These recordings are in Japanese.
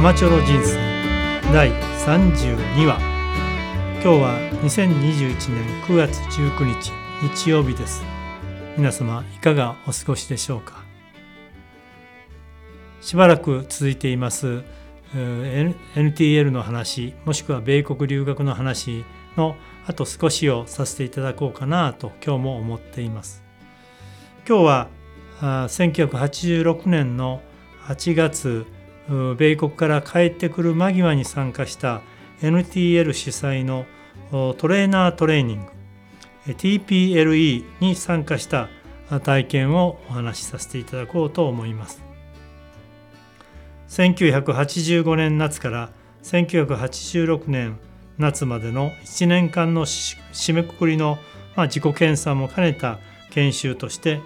浜チョロ人生第32話。今日は2021年9月19日日曜日です。皆様いかがお過ごしでしょうか？しばらく続いています NTL の話もしくは米国留学の話のあと少しをさせていただこうかなと今日も思っています。今日は1986年の8月米国から帰ってくる間際に参加した NTL 主催のトレーナートレーニング TPLE に参加した体験をお話しさせていただこうと思います。1985年夏から1986年夏までの1年間の締めくくりの自己研鑽も兼ねた研修として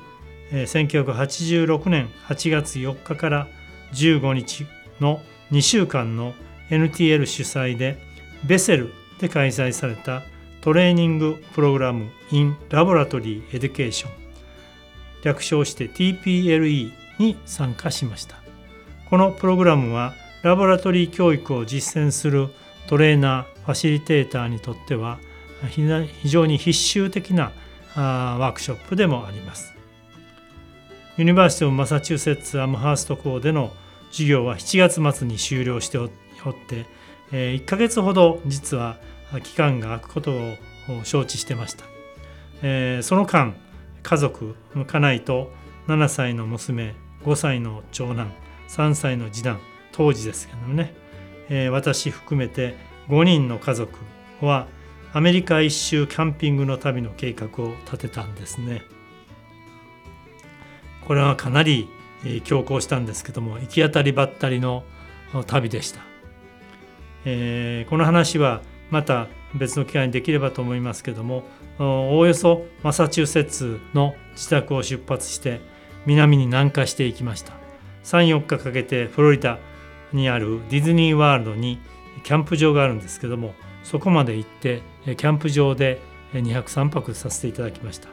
1986年8月4日から15日の2週間の NTL 主催でベセルで開催されたトレーニングプログラム in Laboratory Education 略称して TPLE に参加しました。このプログラムはラボラトリー教育を実践するトレーナーファシリテーターにとっては非常に必修的なワークショップでもあります。 University of Massachusetts Amherst 校での授業は7月末に終了しておって1ヶ月ほど実は期間が空くことを承知してましたその間家族家内と7歳の娘5歳の長男3歳の次男当時ですけどもね、私含めて5人の家族はアメリカ一周キャンピングの旅の計画を立てたんですね。これはかなり強行したんですけども行き当たりばったりの旅でした、えー、この話はまた別の機会にできればと思いますけどもおおよそマサチューセッツの自宅を出発して南に南下していきました。34日かけてフロリダにあるディズニーワールドにキャンプ場があるんですけどもそこまで行ってキャンプ場で2泊3泊させていただきました。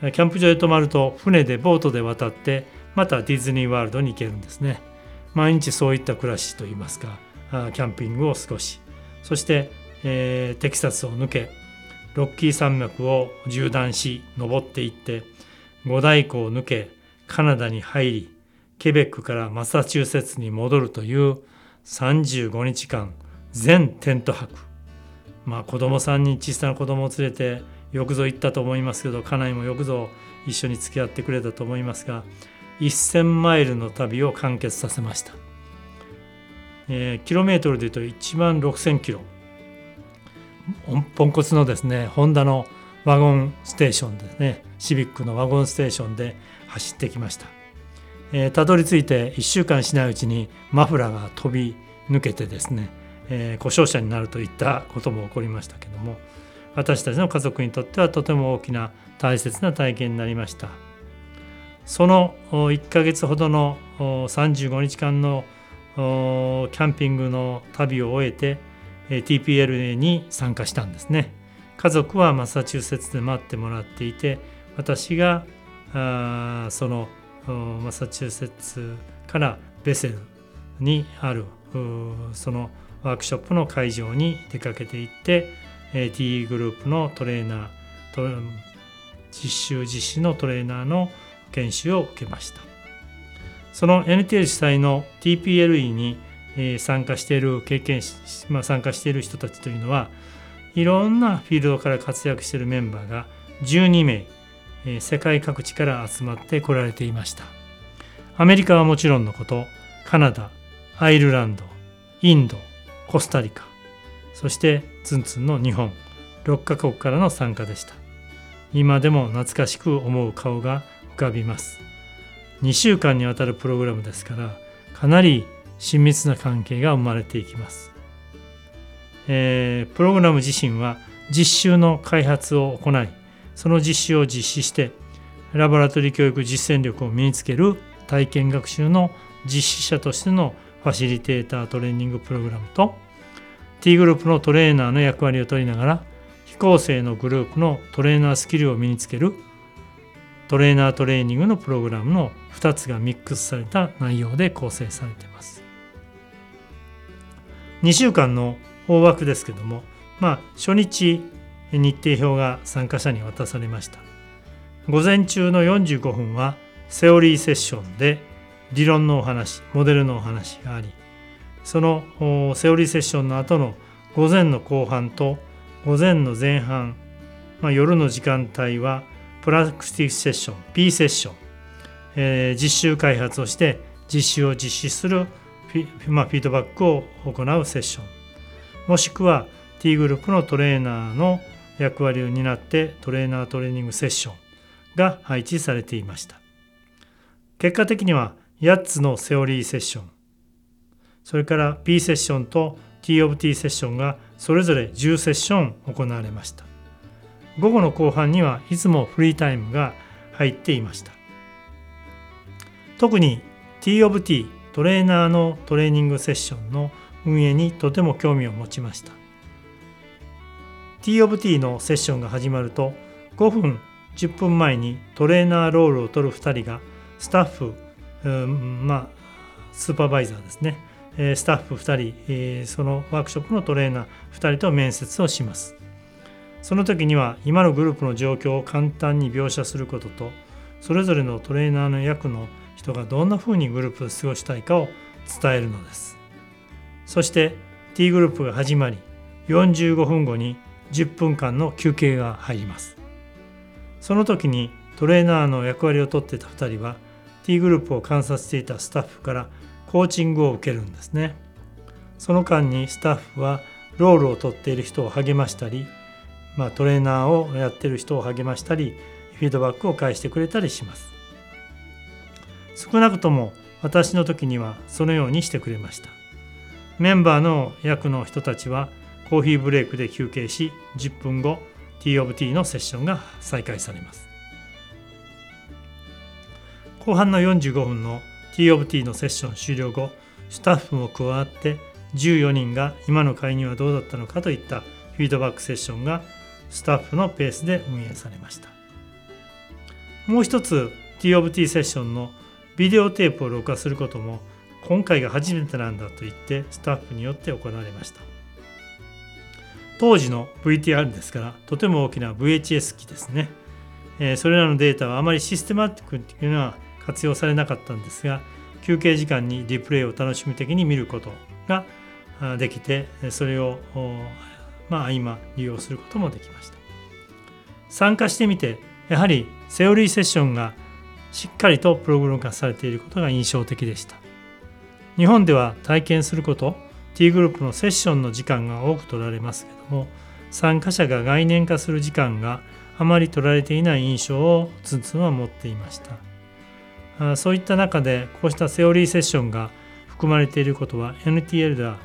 キャンプ場へ泊まると船でボートで渡ってまたディズニーワールドに行けるんですね。毎日そういった暮らしといいますかキャンピングを少し。そして、えー、テキサスを抜けロッキー山脈を縦断し登っていって五大湖を抜けカナダに入りケベックからマサチューセッツに戻るという35日間全テント泊。まあ子供さんに小さな子供を連れてよくぞ行ったと思いますけど家内もよくぞ一緒に付き合ってくれたと思いますが1,000マイルの旅を完結させました、えー、キロメートルでいうと1万6,000キロ。ポンコツのですねホンダのワゴンステーションですねシビックのワゴンステーションで走ってきました。えー、たどり着いて1週間しないうちにマフラーが飛び抜けてですね、えー、故障者になるといったことも起こりましたけども私たちの家族にとってはとても大きな大切な体験になりました。その1ヶ月ほどの35日間のキャンピングの旅を終えて TPLA に参加したんですね。家族はマサチューセッツで待ってもらっていて私がそのマサチューセッツからベセルにあるそのワークショップの会場に出かけていって T グループのトレーナー実習実施のトレーナーの研修を受けました。その NTL 主催の TPLE に参加している経験まあ、参加している人たちというのはいろんなフィールドから活躍しているメンバーが12名世界各地から集まってこられていました。アメリカはもちろんのことカナダアイルランドインドコスタリカそしてツンツンの日本6カ国からの参加でした。今でも懐かしく思う顔がかびます。2週間にわたるプログラムですからかなり親密な関係が生まれていきます、えー、プログラム自身は実習の開発を行いその実習を実施してラボラトリ教育実践力を身につける体験学習の実施者としてのファシリテータートレーニングプログラムと T グループのトレーナーの役割を取りながら非構成のグループのトレーナースキルを身につけるトレーナートレーニングのプログラムの2つがミックスされた内容で構成されています。2週間の大枠ですけどもまあ初日日程表が参加者に渡されました。午前中の45分はセオリーセッションで理論のお話モデルのお話がありそのセオリーセッションの後の午前の後半と午前の前半、まあ、夜の時間帯はプラクティスセッション P セッション、えー、実習開発をして実習を実施するフィ,、まあ、フィードバックを行うセッション。もしくは T グループのトレーナーの役割を担ってトレーナートレーニングセッションが配置されていました。結果的には8つのセオリーセッションそれから P セッションと T of T セッションがそれぞれ10セッション行われました。午後の後半にはいつもフリータイムが入っていました。特に T of T トレーナーのトレーニングセッションの運営にとても興味を持ちました。T of T のセッションが始まると5分10分前にトレーナーロールを取る2人がスタッフ、うん、まあスーパーバイザーですね。スタッフ2人そのワークショップのトレーナー2人と面接をします。その時には今のグループの状況を簡単に描写することとそれぞれのトレーナーの役の人がどんなふうにグループを過ごしたいかを伝えるのです。そして T グループが始まり45分後に10分間の休憩が入ります。その時にトレーナーの役割を取っていた2人は T グループを観察していたスタッフからコーチングを受けるんですね。その間にスタッフはロールを取っている人を励ましたり、まあ、トレーナーをやってる人を励ましたりフィードバックを返してくれたりします。少なくとも私の時にはそのようにしてくれました。メンバーの役の人たちはコーヒーブレイクで休憩し10分後 T of T のセッションが再開されます。後半の45分の T of T のセッション終了後スタッフも加わって14人が今の会にはどうだったのかといったフィードバックセッションがスタッフのペースで運営されました。もう一つ T of T セッションのビデオテープを録画することも今回が初めてなんだと言ってスタッフによって行われました。当時の VTR ですからとても大きな VHS 機ですね、えー、それらのデータはあまりシステマティックというのは活用されなかったんですが休憩時間にリプレイを楽しみ的に見ることができてそれをまあ今利用することもできました。参加してみてやはりセオリーセッションがしっかりとプログラム化されていることが印象的でした。日本では体験すること T グループのセッションの時間が多く取られますけども参加者が概念化する時間があまり取られていない印象をツンツンは持っていました。そういった中でこうしたセオリーセッションが含まれていることは NTL では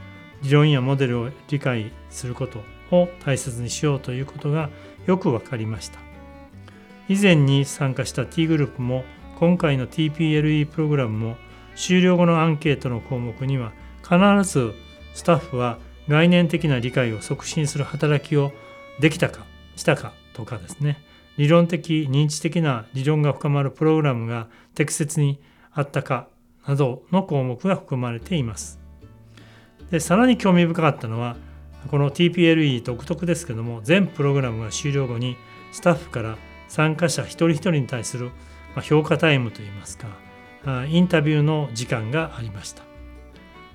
理論やモデルを理解することを大切にしようということがよく分かりました以前に参加した T グループも今回の TPLE プログラムも終了後のアンケートの項目には必ずスタッフは概念的な理解を促進する働きをできたかしたかとかですね理論的認知的な理論が深まるプログラムが適切にあったかなどの項目が含まれています。でさらに興味深かったのはこの TPLE 独特ですけども全プログラムが終了後にスタッフから参加者一人一人に対する評価タイムといいますかインタビューの時間がありました。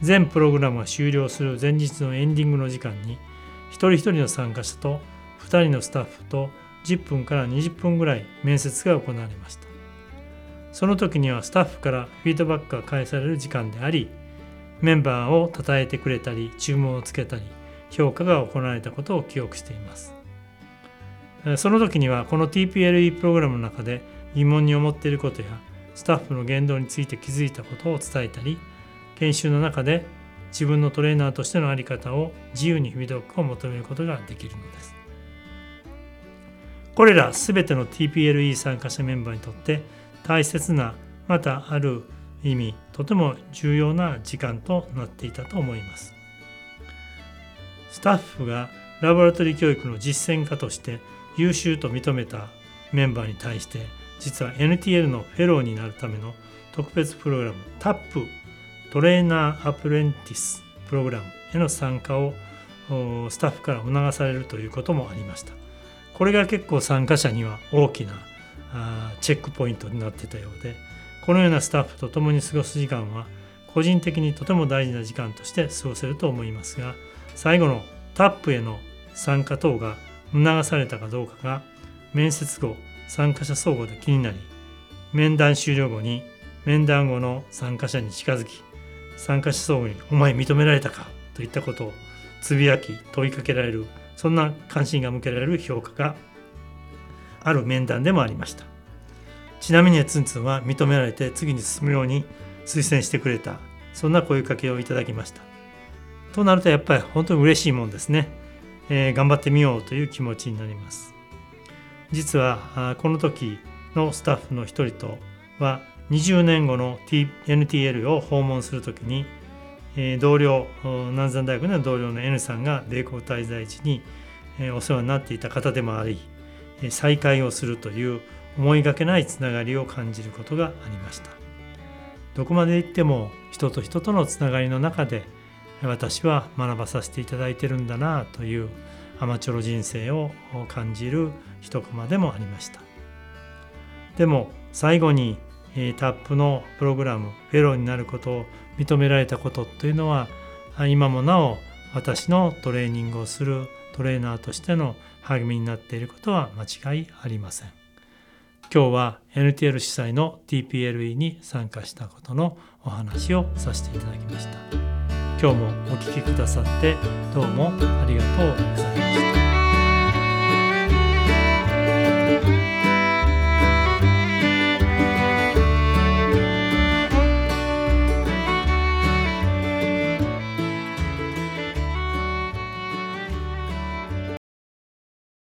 全プログラムが終了する前日のエンディングの時間に一人一人の参加者と2人のスタッフと10分から20分ぐらい面接が行われましたその時にはスタッフからフィードバックが返される時間でありメンバーを称えてくれたり注文をつけたり評価が行われたことを記憶していますその時にはこの TPLE プログラムの中で疑問に思っていることやスタッフの言動について気づいたことを伝えたり研修の中で自分のトレーナーとしての在り方を自由にフィードバックを求めることができるのです。これら全ての TPLE 参加者メンバーにとって大切なまたある意味とても重要な時間となっていたと思います。スタッフがラボラトリー教育の実践家として優秀と認めたメンバーに対して実は NTL のフェローになるための特別プログラム TAP トレーナーアプレンティスプログラムへの参加をスタッフから促されるということもありましたこれが結構参加者には大きなチェックポイントになってたようでこのようなスタッフと共に過ごす時間は個人的にとても大事な時間として過ごせると思いますが最後のタップへの参加等が促されたかどうかが面接後参加者相互で気になり面談終了後に面談後の参加者に近づき参加者相互に「お前認められたか?」といったことをつぶやき問いかけられるそんな関心が向けられる評価がある面談でもありましたちなみにツンツンは認められて次に進むように推薦してくれた。そんな声かけをいただきました。となるとやっぱり本当に嬉しいもんですね、えー、頑張ってみようという気持ちになります。実はこの時のスタッフの一人とは20年後の NTL を訪問する時に同僚南山大学の同僚の N さんが米国滞在時にお世話になっていた方でもあり再会をするという思いがけないつながりを感じることがありました。どこまで行っても人と人とのつながりの中で私は学ばさせていただいてるんだなというアマチュア人生を感じる一コマでもありました。でも最後にタップのプログラムフェローになることを認められたことというのは今もなお私のトレーニングをするトレーナーとしての励みになっていることは間違いありません。今日は NTL 主催の TPLE に参加したことのお話をさせていただきました。今日もお聴きくださってどうもありがとうございました。